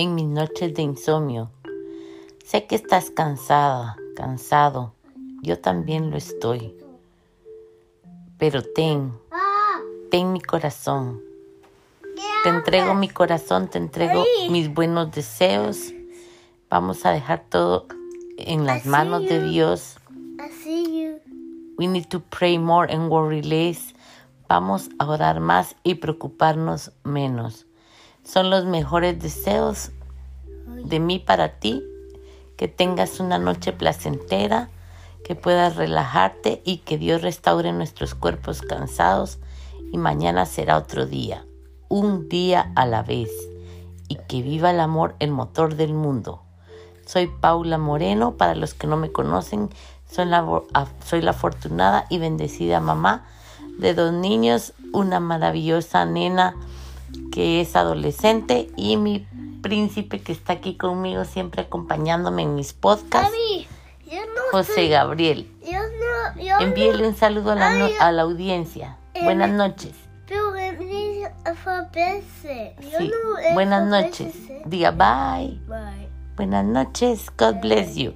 en mis noches de insomnio. Sé que estás cansada, cansado. Yo también lo estoy. Pero ten, ten mi corazón. Te entrego mi corazón, te entrego mis buenos deseos. Vamos a dejar todo en las manos de Dios. We need to pray more and worry less. Vamos a orar más y preocuparnos menos. Son los mejores deseos de mí para ti. Que tengas una noche placentera, que puedas relajarte y que Dios restaure nuestros cuerpos cansados y mañana será otro día, un día a la vez. Y que viva el amor, el motor del mundo. Soy Paula Moreno, para los que no me conocen, soy la, soy la afortunada y bendecida mamá de dos niños, una maravillosa nena que es adolescente y mi príncipe que está aquí conmigo siempre acompañándome en mis podcasts, José Gabriel. Envíele un saludo a la, a la audiencia. Buenas noches. Buenas noches. Diga bye. Buenas noches. God bless you.